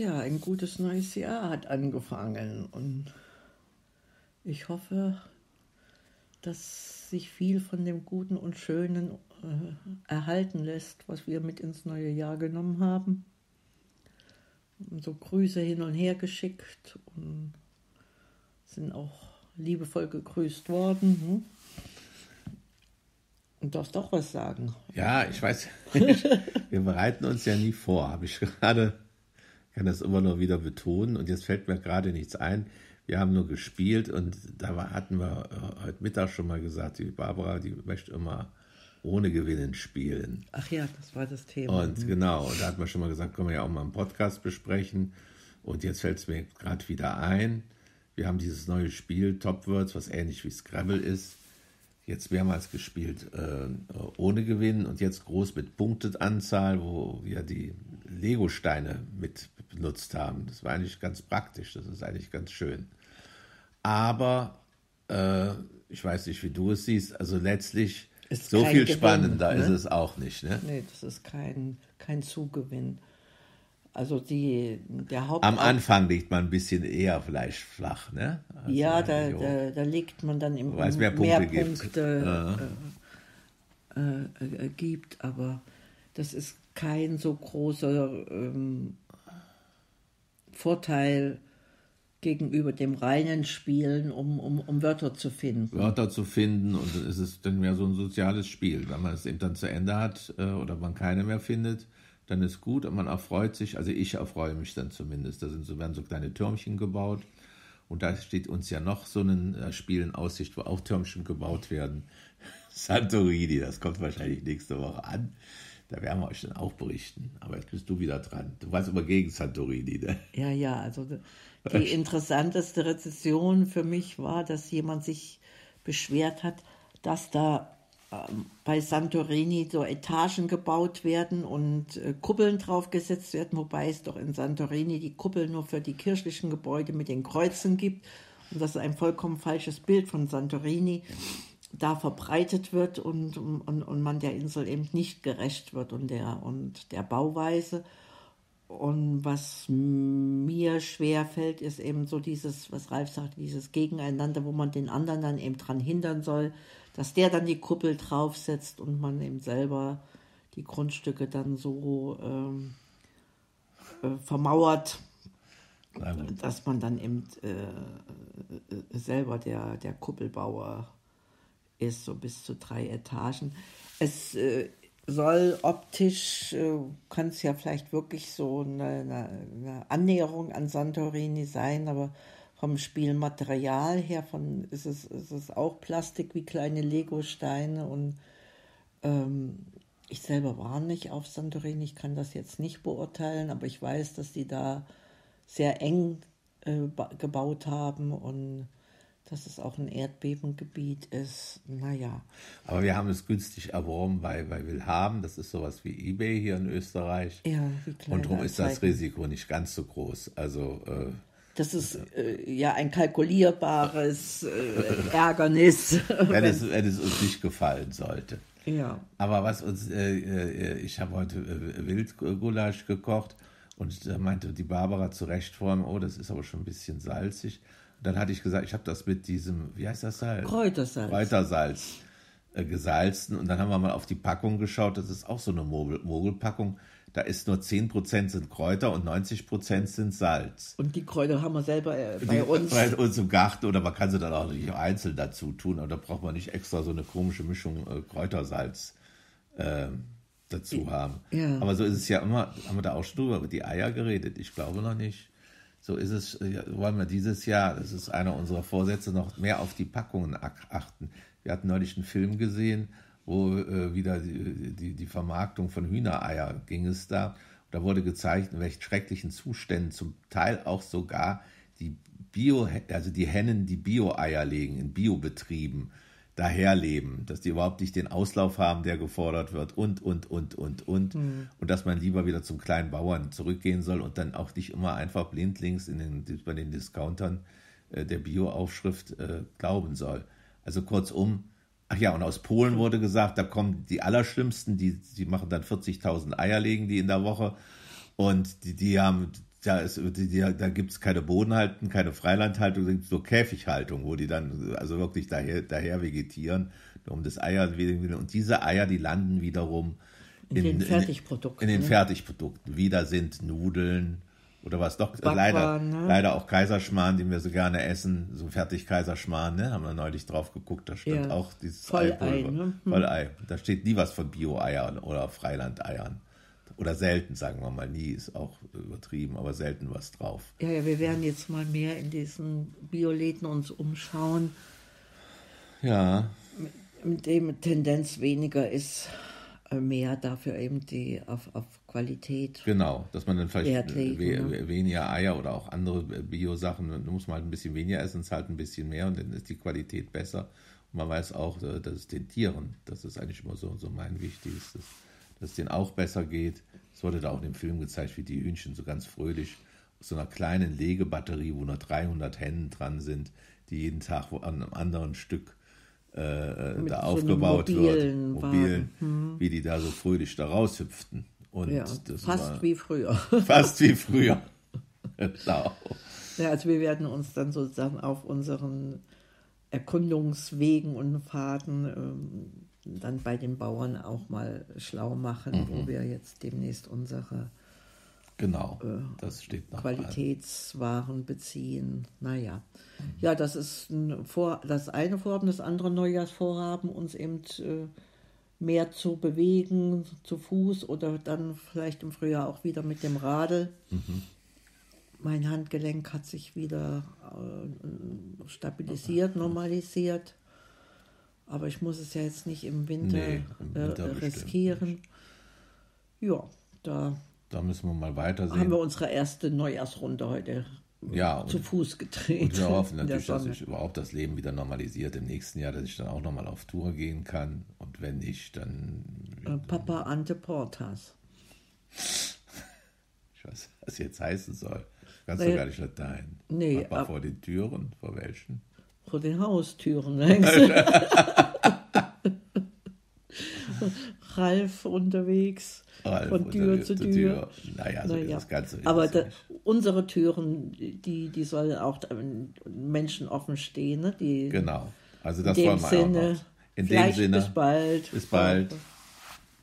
Ja, ein gutes neues Jahr hat angefangen und ich hoffe, dass sich viel von dem Guten und Schönen äh, erhalten lässt, was wir mit ins neue Jahr genommen haben. Und so Grüße hin und her geschickt und sind auch liebevoll gegrüßt worden. Hm? Und darfst doch was sagen. Ja, ich weiß. wir bereiten uns ja nie vor, habe ich gerade, kann das immer nur wieder betonen. Und jetzt fällt mir gerade nichts ein. Wir haben nur gespielt und da hatten wir äh, heute Mittag schon mal gesagt, die Barbara, die möchte immer ohne Gewinnen spielen. Ach ja, das war das Thema. Und mhm. genau, und da hat man schon mal gesagt, können wir ja auch mal im Podcast besprechen. Und jetzt fällt es mir gerade wieder ein. Wir haben dieses neue Spiel, Top Words, was ähnlich wie Scrabble ist jetzt mehrmals gespielt äh, ohne Gewinn und jetzt groß mit Punkteanzahl, wo wir die Lego-Steine mit benutzt haben. Das war eigentlich ganz praktisch, das ist eigentlich ganz schön. Aber äh, ich weiß nicht, wie du es siehst, also letztlich ist so viel Gewinn, spannender ne? ist es auch nicht. Ne? Nee, das ist kein, kein Zugewinn. Also die, der Haupt Am Anfang liegt man ein bisschen eher vielleicht flach, ne? Also ja, da, da, da, legt man dann im Weil es mehr Punkte, mehr Punkte äh, äh, äh, gibt, aber das ist kein so großer ähm, Vorteil gegenüber dem reinen Spielen, um, um, um Wörter zu finden. Wörter zu finden und es ist dann mehr so ein soziales Spiel. Wenn man es eben dann zu Ende hat äh, oder man keine mehr findet, dann ist gut und man erfreut sich, also ich erfreue mich dann zumindest. Da sind so, werden so kleine Türmchen gebaut und da steht uns ja noch so ein äh, Spiel in Aussicht, wo auch Türmchen gebaut werden. Santorini, das kommt wahrscheinlich nächste Woche an. Da werden wir euch dann auch berichten. Aber jetzt bist du wieder dran. Du warst immer gegen Santorini, ne? Ja, ja, also die interessanteste Rezession für mich war, dass jemand sich beschwert hat, dass da ähm, bei Santorini so Etagen gebaut werden und äh, Kuppeln draufgesetzt werden, wobei es doch in Santorini die Kuppel nur für die kirchlichen Gebäude mit den Kreuzen gibt und das ist ein vollkommen falsches Bild von Santorini da verbreitet wird und, und, und man der Insel eben nicht gerecht wird und der, und der Bauweise. Und was mir schwer fällt, ist eben so dieses, was Ralf sagte, dieses Gegeneinander, wo man den anderen dann eben dran hindern soll, dass der dann die Kuppel draufsetzt und man eben selber die Grundstücke dann so ähm, äh, vermauert, dass man dann eben äh, äh, selber der, der Kuppelbauer ist, so bis zu drei Etagen. Es äh, soll optisch, äh, kann es ja vielleicht wirklich so eine, eine, Annäherung an Santorini sein, aber vom Spielmaterial her von, ist, es, ist es auch Plastik wie kleine Lego-Steine und ähm, ich selber war nicht auf Santorini, ich kann das jetzt nicht beurteilen, aber ich weiß, dass die da sehr eng äh, gebaut haben und dass es auch ein Erdbebengebiet ist. Naja. Aber wir haben es günstig erworben bei, bei Willhaben. Das ist sowas wie Ebay hier in Österreich. Ja, wie klein Und darum ist das Risiko nicht ganz so groß. Also äh, das ist äh, ja ein kalkulierbares äh, Ärgernis. wenn, es, wenn es uns nicht gefallen sollte. Ja. Aber was uns, äh, äh ich habe heute äh, Wildgulasch gekocht und da meinte die Barbara zu Recht vorhin, oh, das ist aber schon ein bisschen salzig. Dann hatte ich gesagt, ich habe das mit diesem, wie heißt das Salz? Kräutersalz. Kräutersalz äh, gesalzen. Und dann haben wir mal auf die Packung geschaut, das ist auch so eine Mogelpackung da ist nur 10% sind Kräuter und 90% sind Salz. Und die Kräuter haben wir selber äh, bei die, uns. Bei uns im Garten oder man kann sie dann auch nicht einzeln dazu tun, aber da braucht man nicht extra so eine komische Mischung äh, Kräutersalz äh, dazu haben. Ja. Aber so ist es ja immer, haben wir da auch schon drüber über die Eier geredet? Ich glaube noch nicht. So ist es, äh, wollen wir dieses Jahr, das ist einer unserer Vorsätze, noch mehr auf die Packungen achten. Wir hatten neulich einen Film gesehen, wo äh, wieder die, die, die, Vermarktung von Hühnereier ging es da. Da wurde gezeigt, in welchen schrecklichen Zuständen zum Teil auch sogar die Bio, also die Hennen, die Bio-Eier legen in Biobetrieben, daherleben, dass die überhaupt nicht den Auslauf haben, der gefordert wird und, und, und, und, und. Mhm. Und dass man lieber wieder zum kleinen Bauern zurückgehen soll und dann auch nicht immer einfach blindlings in den, bei den Discountern äh, der Bio-Aufschrift äh, glauben soll. Also kurzum, Ach ja, und aus Polen wurde gesagt, da kommen die Allerschlimmsten, die, die machen dann 40.000 Eier legen die in der Woche. Und die, die haben es, die, da gibt es keine Bodenhaltung, keine Freilandhaltung, es gibt so Käfighaltung, wo die dann also wirklich daher, daher vegetieren, um das Eier und diese Eier, die landen wiederum in, in den Fertigprodukten. In, in den ne? Fertigprodukten. Wieder sind Nudeln oder was doch Backwaren, leider ne? leider auch Kaiserschmarrn, den wir so gerne essen, so fertig Kaiserschmarrn, ne? Haben wir neulich drauf geguckt, da stand ja. auch dieses Vollei, ne? Hm. Vollei. Da steht nie was von Bio-Eiern oder Freilandeiern. Oder selten, sagen wir mal, nie ist auch übertrieben, aber selten was drauf. Ja, ja, wir werden jetzt mal mehr in diesen Bioläden uns umschauen. Ja. Mit dem Tendenz weniger ist äh, mehr dafür eben die auf, auf Qualität. Genau, dass man dann vielleicht legen, we ne? weniger Eier oder auch andere Bio-Sachen, da muss man halt ein bisschen weniger essen, es halt ein bisschen mehr und dann ist die Qualität besser. Und man weiß auch, äh, dass es den Tieren, das ist eigentlich immer so, so mein Wichtigstes dass es denen auch besser geht. Es wurde da auch in dem Film gezeigt, wie die Hühnchen so ganz fröhlich aus so einer kleinen Legebatterie, wo nur 300 Hennen dran sind, die jeden Tag an einem anderen Stück äh, äh da so aufgebaut wird, mobilen, hm. wie die da so fröhlich da raushüpften. Und ja, fast wie früher. Fast wie früher. genau. Ja, also wir werden uns dann sozusagen auf unseren Erkundungswegen und Fahrten ähm, dann bei den Bauern auch mal schlau machen, mhm. wo wir jetzt demnächst unsere genau, äh, Qualitätswaren an. beziehen. Naja, mhm. ja, das ist ein Vor das eine Vorhaben, das andere Neujahrsvorhaben, uns eben äh, mehr zu bewegen, zu Fuß oder dann vielleicht im Frühjahr auch wieder mit dem Radl. Mhm. Mein Handgelenk hat sich wieder äh, stabilisiert, normalisiert. Aber ich muss es ja jetzt nicht im Winter, nee, im Winter äh, riskieren. Ja, da, da müssen wir mal weitersehen. Haben wir unsere erste Neujahrsrunde heute ja, zu Fuß gedreht. Und wir hoffen natürlich, dass sich überhaupt das Leben wieder normalisiert im nächsten Jahr, dass ich dann auch nochmal auf Tour gehen kann. Und wenn nicht, dann. Äh, Papa Ante Portas. Ich weiß, was jetzt heißen soll. Kannst du gar nicht Latein. Nee. Papa ab, vor den Türen, vor welchen? Vor den Haustüren längst. Ralf unterwegs. Ralf von Tür zu Tür. Tür. Naja, so naja. das Ganze. Aber da, unsere Türen, die, die sollen auch Menschen offen stehen. Ne? Die, genau. Also das wollen wir Sinne, auch noch. In dem Sinne. Bis bald. Bis bald.